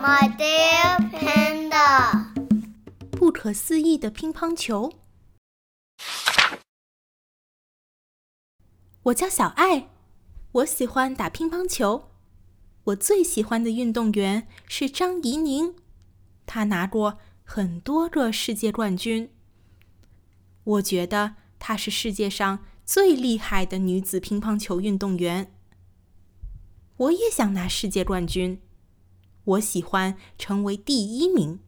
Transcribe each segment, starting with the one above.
My dear panda，不可思议的乒乓球。我叫小爱，我喜欢打乒乓球。我最喜欢的运动员是张怡宁，她拿过很多个世界冠军。我觉得她是世界上最厉害的女子乒乓球运动员。我也想拿世界冠军。我喜欢成为第一名，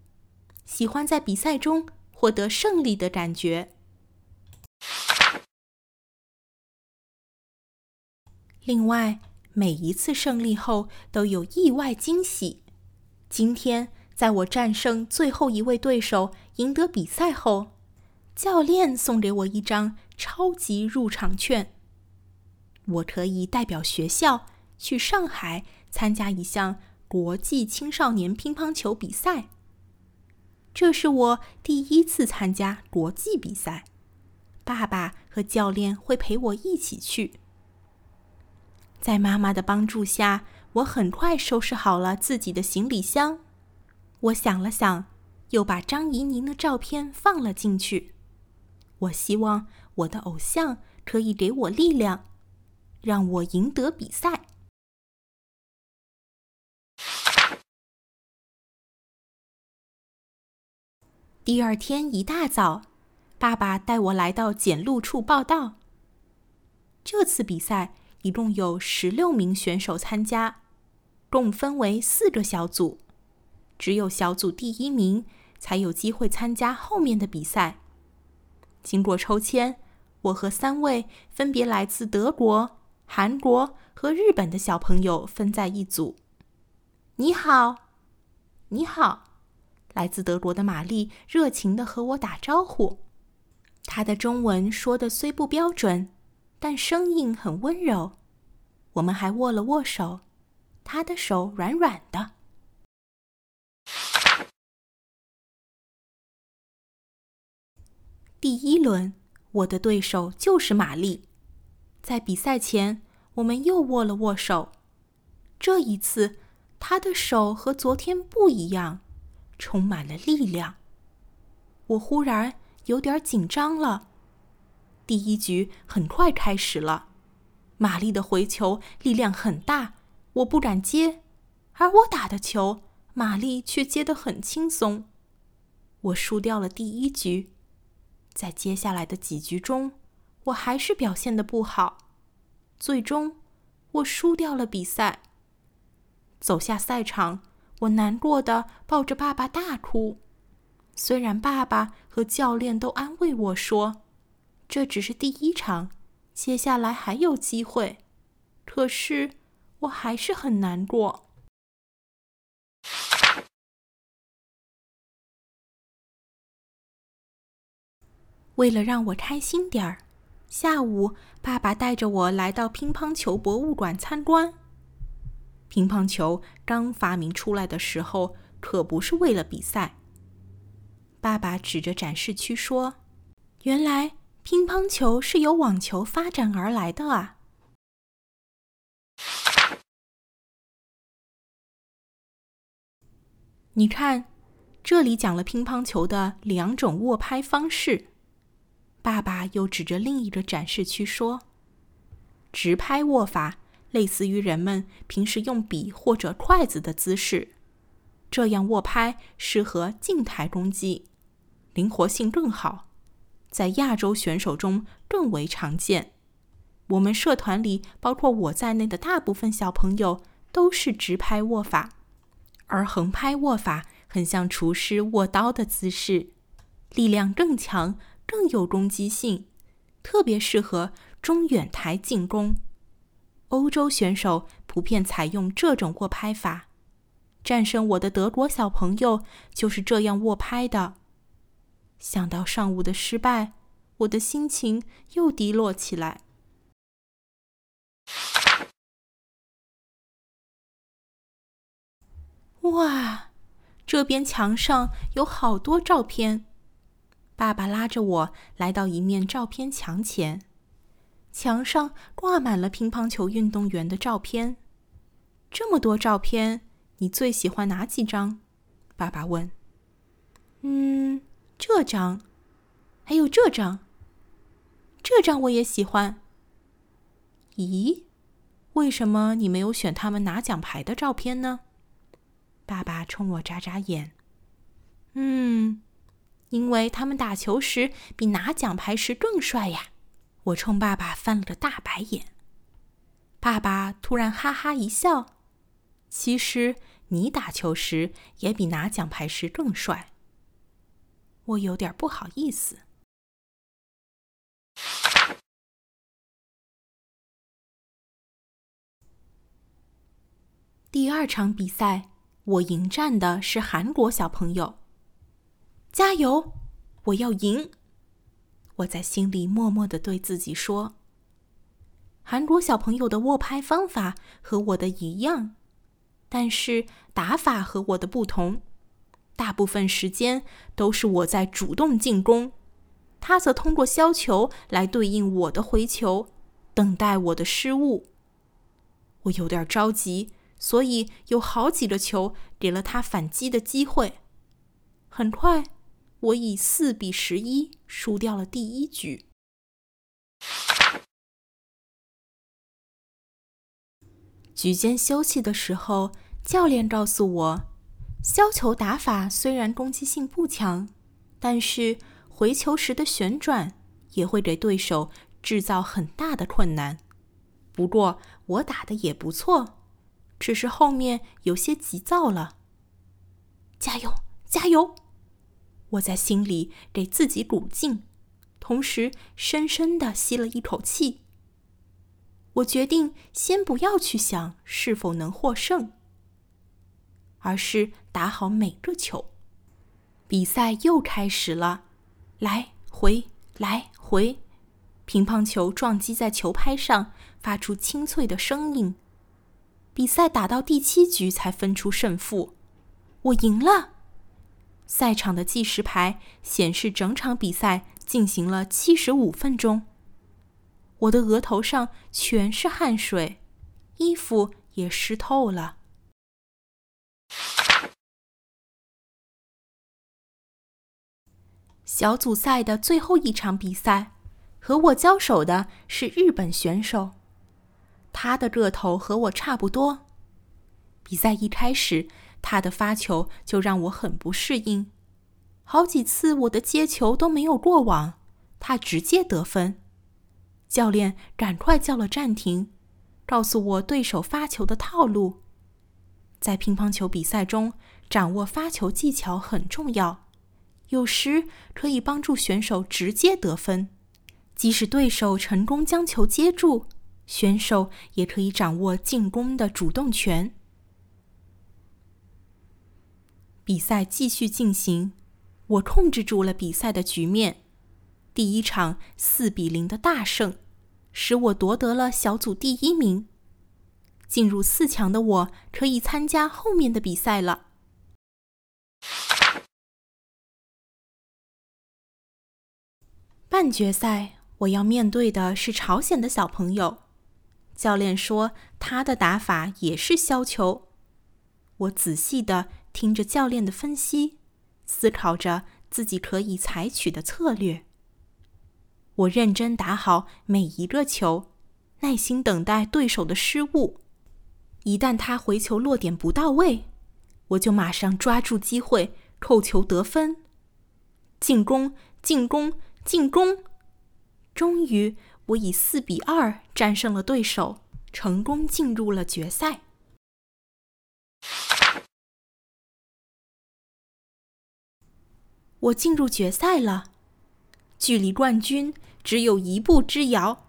喜欢在比赛中获得胜利的感觉。另外，每一次胜利后都有意外惊喜。今天，在我战胜最后一位对手、赢得比赛后，教练送给我一张超级入场券，我可以代表学校去上海参加一项。国际青少年乒乓球比赛。这是我第一次参加国际比赛，爸爸和教练会陪我一起去。在妈妈的帮助下，我很快收拾好了自己的行李箱。我想了想，又把张怡宁的照片放了进去。我希望我的偶像可以给我力量，让我赢得比赛。第二天一大早，爸爸带我来到检录处报道。这次比赛一共有十六名选手参加，共分为四个小组，只有小组第一名才有机会参加后面的比赛。经过抽签，我和三位分别来自德国、韩国和日本的小朋友分在一组。你好，你好。来自德国的玛丽热情地和我打招呼，她的中文说的虽不标准，但声音很温柔。我们还握了握手，她的手软软的。第一轮，我的对手就是玛丽。在比赛前，我们又握了握手。这一次，她的手和昨天不一样。充满了力量。我忽然有点紧张了。第一局很快开始了，玛丽的回球力量很大，我不敢接，而我打的球，玛丽却接得很轻松。我输掉了第一局，在接下来的几局中，我还是表现的不好，最终我输掉了比赛。走下赛场。我难过的抱着爸爸大哭，虽然爸爸和教练都安慰我说，这只是第一场，接下来还有机会，可是我还是很难过。为了让我开心点儿，下午爸爸带着我来到乒乓球博物馆参观。乒乓球刚发明出来的时候，可不是为了比赛。爸爸指着展示区说：“原来乒乓球是由网球发展而来的啊！”你看，这里讲了乒乓球的两种握拍方式。爸爸又指着另一个展示区说：“直拍握法。”类似于人们平时用笔或者筷子的姿势，这样握拍适合静态攻击，灵活性更好，在亚洲选手中更为常见。我们社团里，包括我在内的大部分小朋友都是直拍握法，而横拍握法很像厨师握刀的姿势，力量更强，更有攻击性，特别适合中远台进攻。欧洲选手普遍采用这种握拍法，战胜我的德国小朋友就是这样握拍的。想到上午的失败，我的心情又低落起来。哇，这边墙上有好多照片。爸爸拉着我来到一面照片墙前。墙上挂满了乒乓球运动员的照片，这么多照片，你最喜欢哪几张？爸爸问。嗯，这张，还有这张。这张我也喜欢。咦，为什么你没有选他们拿奖牌的照片呢？爸爸冲我眨眨眼。嗯，因为他们打球时比拿奖牌时更帅呀。我冲爸爸翻了个大白眼。爸爸突然哈哈一笑。其实你打球时也比拿奖牌时更帅。我有点不好意思。第二场比赛，我迎战的是韩国小朋友。加油！我要赢！我在心里默默的对自己说。韩国小朋友的握拍方法和我的一样，但是打法和我的不同。大部分时间都是我在主动进攻，他则通过削球来对应我的回球，等待我的失误。我有点着急，所以有好几个球给了他反击的机会。很快，我以四比十一输掉了第一局。局间休息的时候，教练告诉我。削球打法虽然攻击性不强，但是回球时的旋转也会给对手制造很大的困难。不过我打的也不错，只是后面有些急躁了。加油，加油！我在心里给自己鼓劲，同时深深的吸了一口气。我决定先不要去想是否能获胜。而是打好每个球。比赛又开始了，来回来回，乒乓球撞击在球拍上，发出清脆的声音。比赛打到第七局才分出胜负，我赢了。赛场的计时牌显示整场比赛进行了七十五分钟。我的额头上全是汗水，衣服也湿透了。小组赛的最后一场比赛，和我交手的是日本选手。他的个头和我差不多。比赛一开始，他的发球就让我很不适应。好几次我的接球都没有过网，他直接得分。教练赶快叫了暂停，告诉我对手发球的套路。在乒乓球比赛中，掌握发球技巧很重要。有时可以帮助选手直接得分，即使对手成功将球接住，选手也可以掌握进攻的主动权。比赛继续进行，我控制住了比赛的局面，第一场四比零的大胜，使我夺得了小组第一名。进入四强的我可以参加后面的比赛了。半决赛，我要面对的是朝鲜的小朋友。教练说他的打法也是削球。我仔细的听着教练的分析，思考着自己可以采取的策略。我认真打好每一个球，耐心等待对手的失误。一旦他回球落点不到位，我就马上抓住机会扣球得分。进攻，进攻！进攻，终于，我以四比二战胜了对手，成功进入了决赛。我进入决赛了，距离冠军只有一步之遥。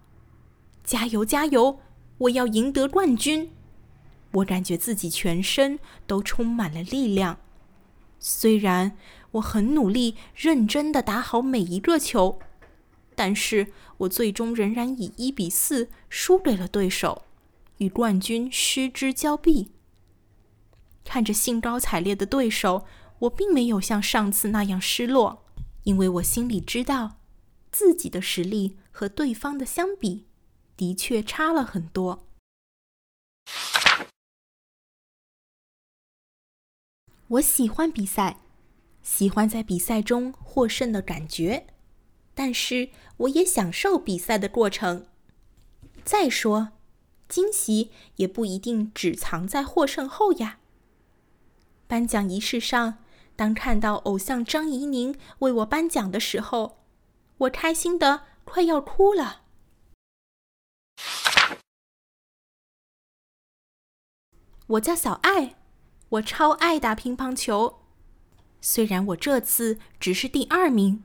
加油，加油！我要赢得冠军！我感觉自己全身都充满了力量。虽然我很努力、认真的打好每一个球，但是我最终仍然以一比四输给了对手，与冠军失之交臂。看着兴高采烈的对手，我并没有像上次那样失落，因为我心里知道，自己的实力和对方的相比，的确差了很多。我喜欢比赛，喜欢在比赛中获胜的感觉，但是我也享受比赛的过程。再说，惊喜也不一定只藏在获胜后呀。颁奖仪式上，当看到偶像张怡宁为我颁奖的时候，我开心的快要哭了。我叫小爱，我超爱打乒乓球。虽然我这次只是第二名，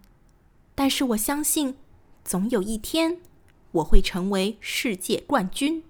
但是我相信，总有一天我会成为世界冠军。